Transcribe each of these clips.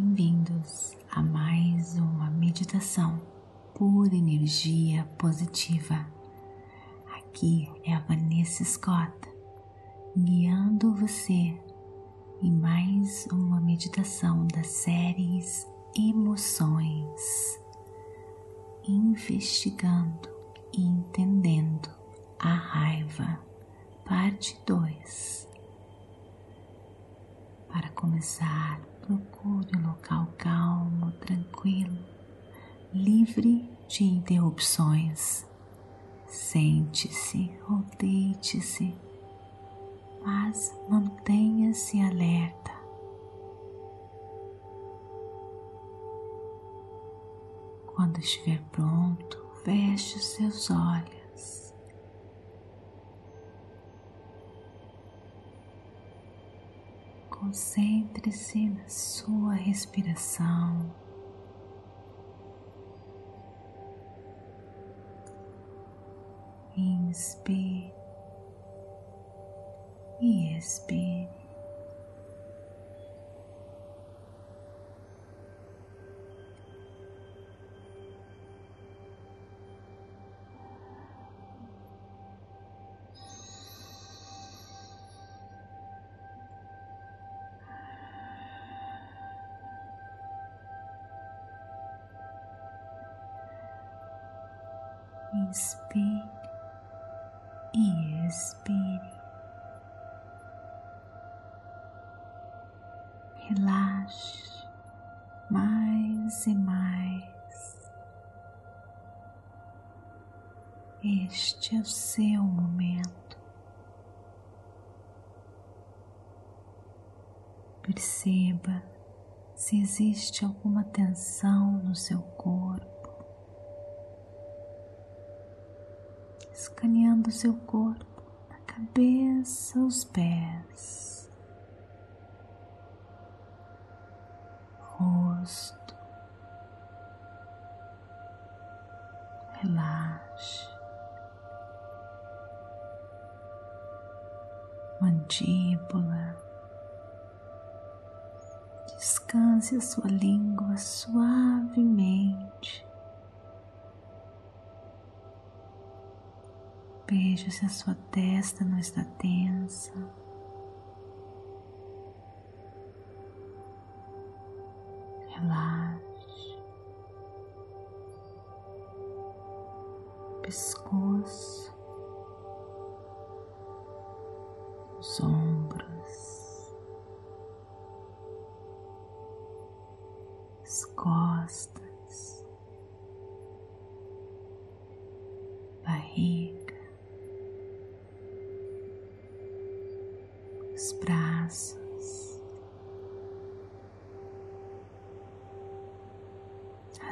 Bem-vindos a mais uma meditação por energia positiva. Aqui é a Vanessa Scott guiando você em mais uma meditação das séries Emoções, investigando e entendendo a raiva, parte 2. Para começar, procure um local calmo, tranquilo, livre de interrupções. Sente-se ou deite-se, mas mantenha-se alerta. Quando estiver pronto, feche os seus olhos. Concentre-se na sua respiração. Inspire e expire. Inspire e expire. Relaxe mais e mais. Este é o seu momento. Perceba se existe alguma tensão no seu corpo. Escaneando seu corpo, da cabeça aos pés, rosto. Relaxe, mandíbula. Descanse a sua língua suavemente. Veja se a sua testa não está tensa. Relaxe. Pescoço. Os ombros. As costas.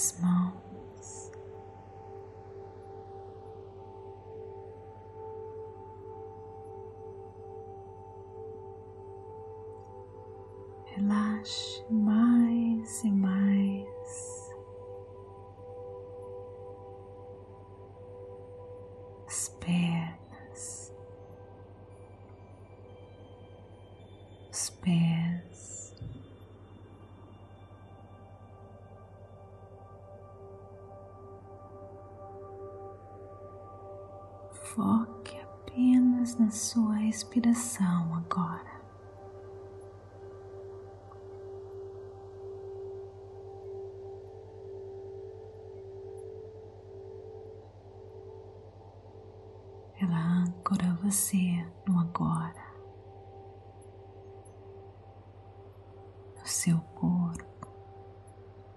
As mãos. Relaxe mais sua respiração agora. Ela ancora você no agora. seu corpo,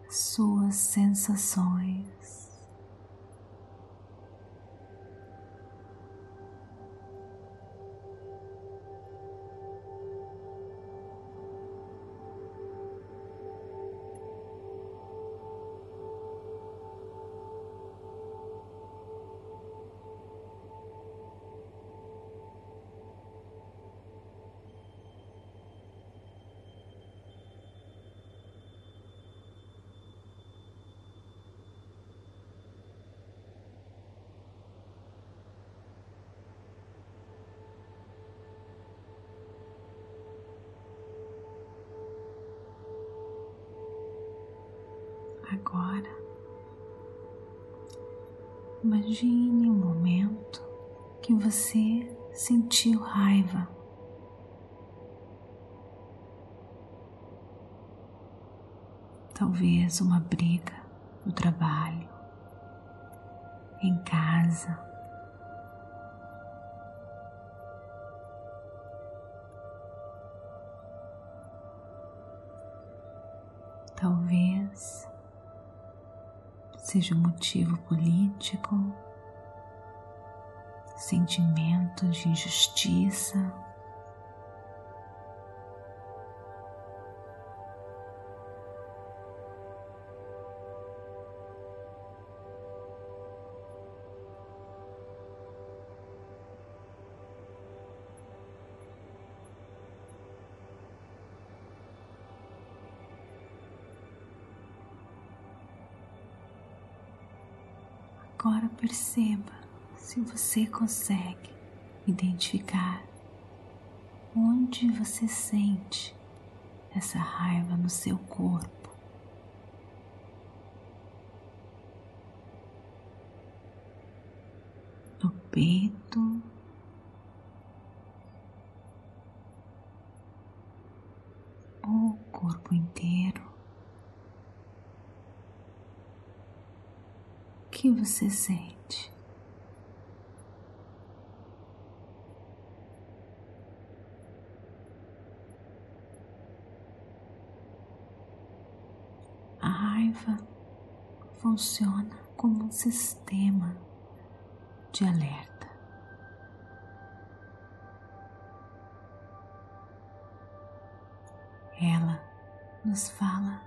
suas sensações. Agora, imagine um momento que você sentiu raiva. Talvez uma briga no trabalho, em casa. Talvez seja um motivo político, sentimentos de injustiça. Agora perceba se você consegue identificar onde você sente essa raiva no seu corpo. No peito, ou o corpo inteiro. Que você sente? A raiva funciona como um sistema de alerta. Ela nos fala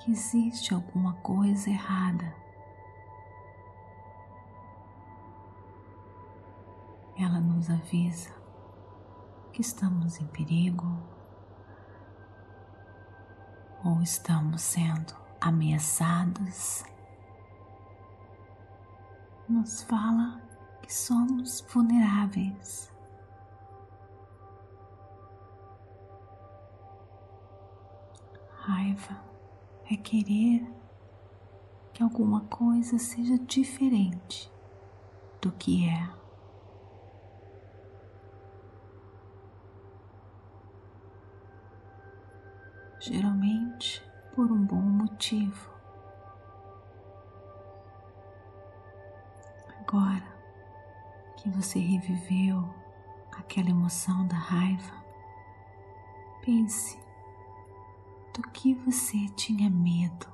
que existe alguma coisa errada ela nos avisa que estamos em perigo ou estamos sendo ameaçados. Nos fala que somos vulneráveis. Raiva é querer que alguma coisa seja diferente do que é. Geralmente por um bom motivo. Agora que você reviveu aquela emoção da raiva, pense do que você tinha medo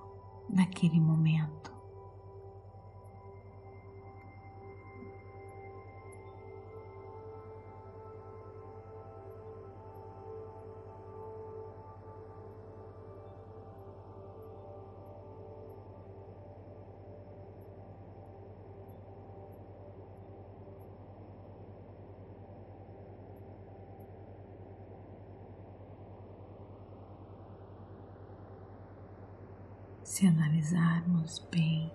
naquele momento. Se analisarmos bem,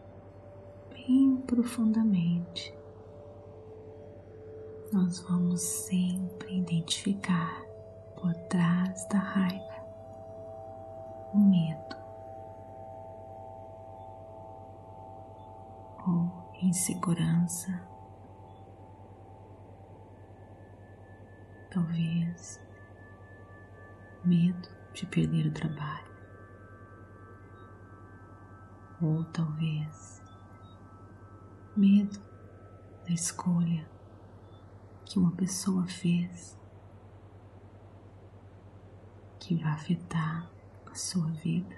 bem profundamente, nós vamos sempre identificar por trás da raiva o medo ou insegurança, talvez medo de perder o trabalho ou talvez medo da escolha que uma pessoa fez que vai afetar a sua vida.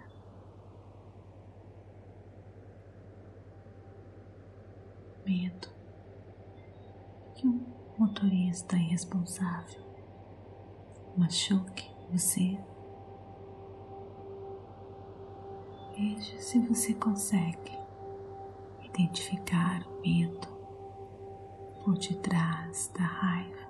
Medo que um motorista irresponsável machuque você Veja se você consegue identificar o medo por detrás da raiva.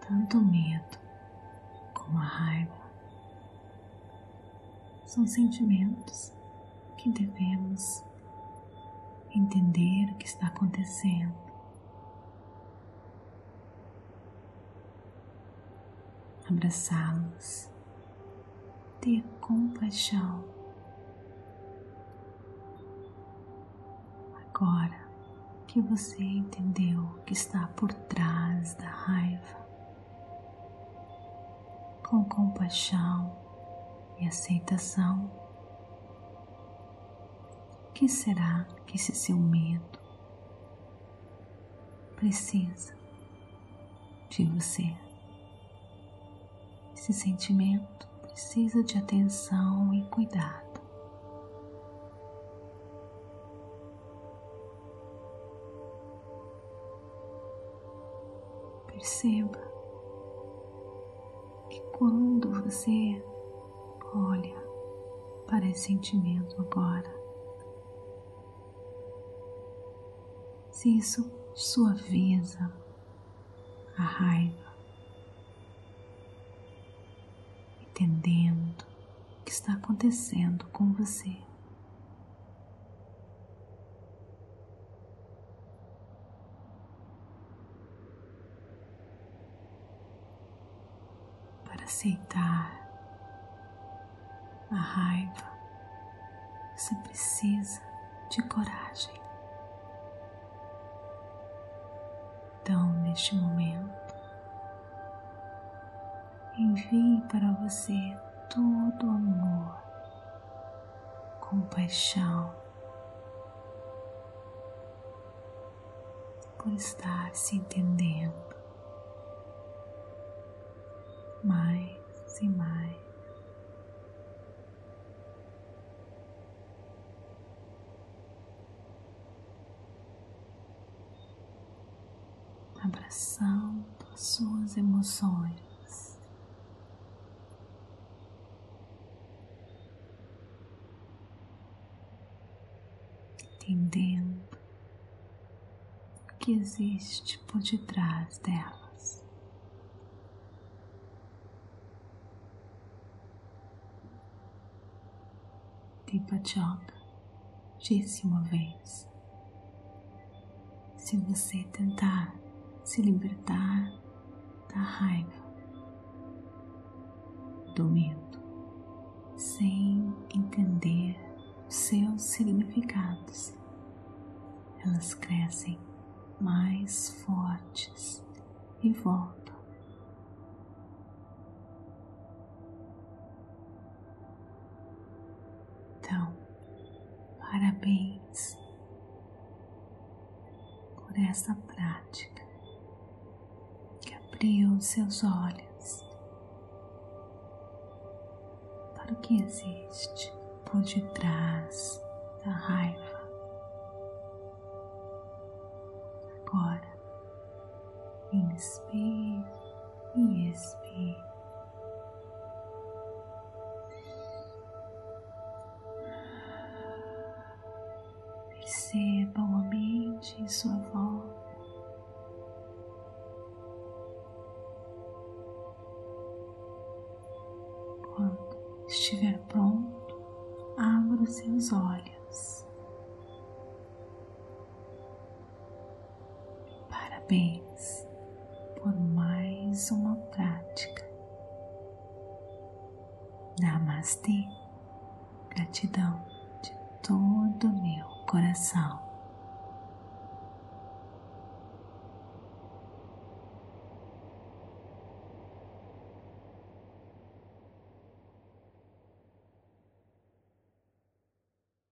Tanto o medo como a raiva são sentimentos que devemos entender o que está acontecendo. Abraçá-los, ter compaixão. Agora que você entendeu o que está por trás da raiva, com compaixão e aceitação, que será que esse seu medo precisa de você? Esse sentimento precisa de atenção e cuidado. Perceba que quando você olha para esse sentimento agora, isso suaviza a raiva, entendendo o que está acontecendo com você. aceitar a raiva, você precisa de coragem. Então, neste momento, envie para você todo amor, compaixão, por estar se entendendo mais e mais. Abraçando as suas emoções. Entendendo o que existe por detrás dela. Deepak disse uma vez: se você tentar se libertar da raiva, do medo, sem entender seus significados, elas crescem mais fortes e voltam. Parabéns por essa prática abriu seus olhos para o que existe por detrás da raiva. Agora, inspire e expire. Perceba o ambiente em sua volta. Parabéns por mais uma prática. Namastê. Gratidão de todo o meu coração.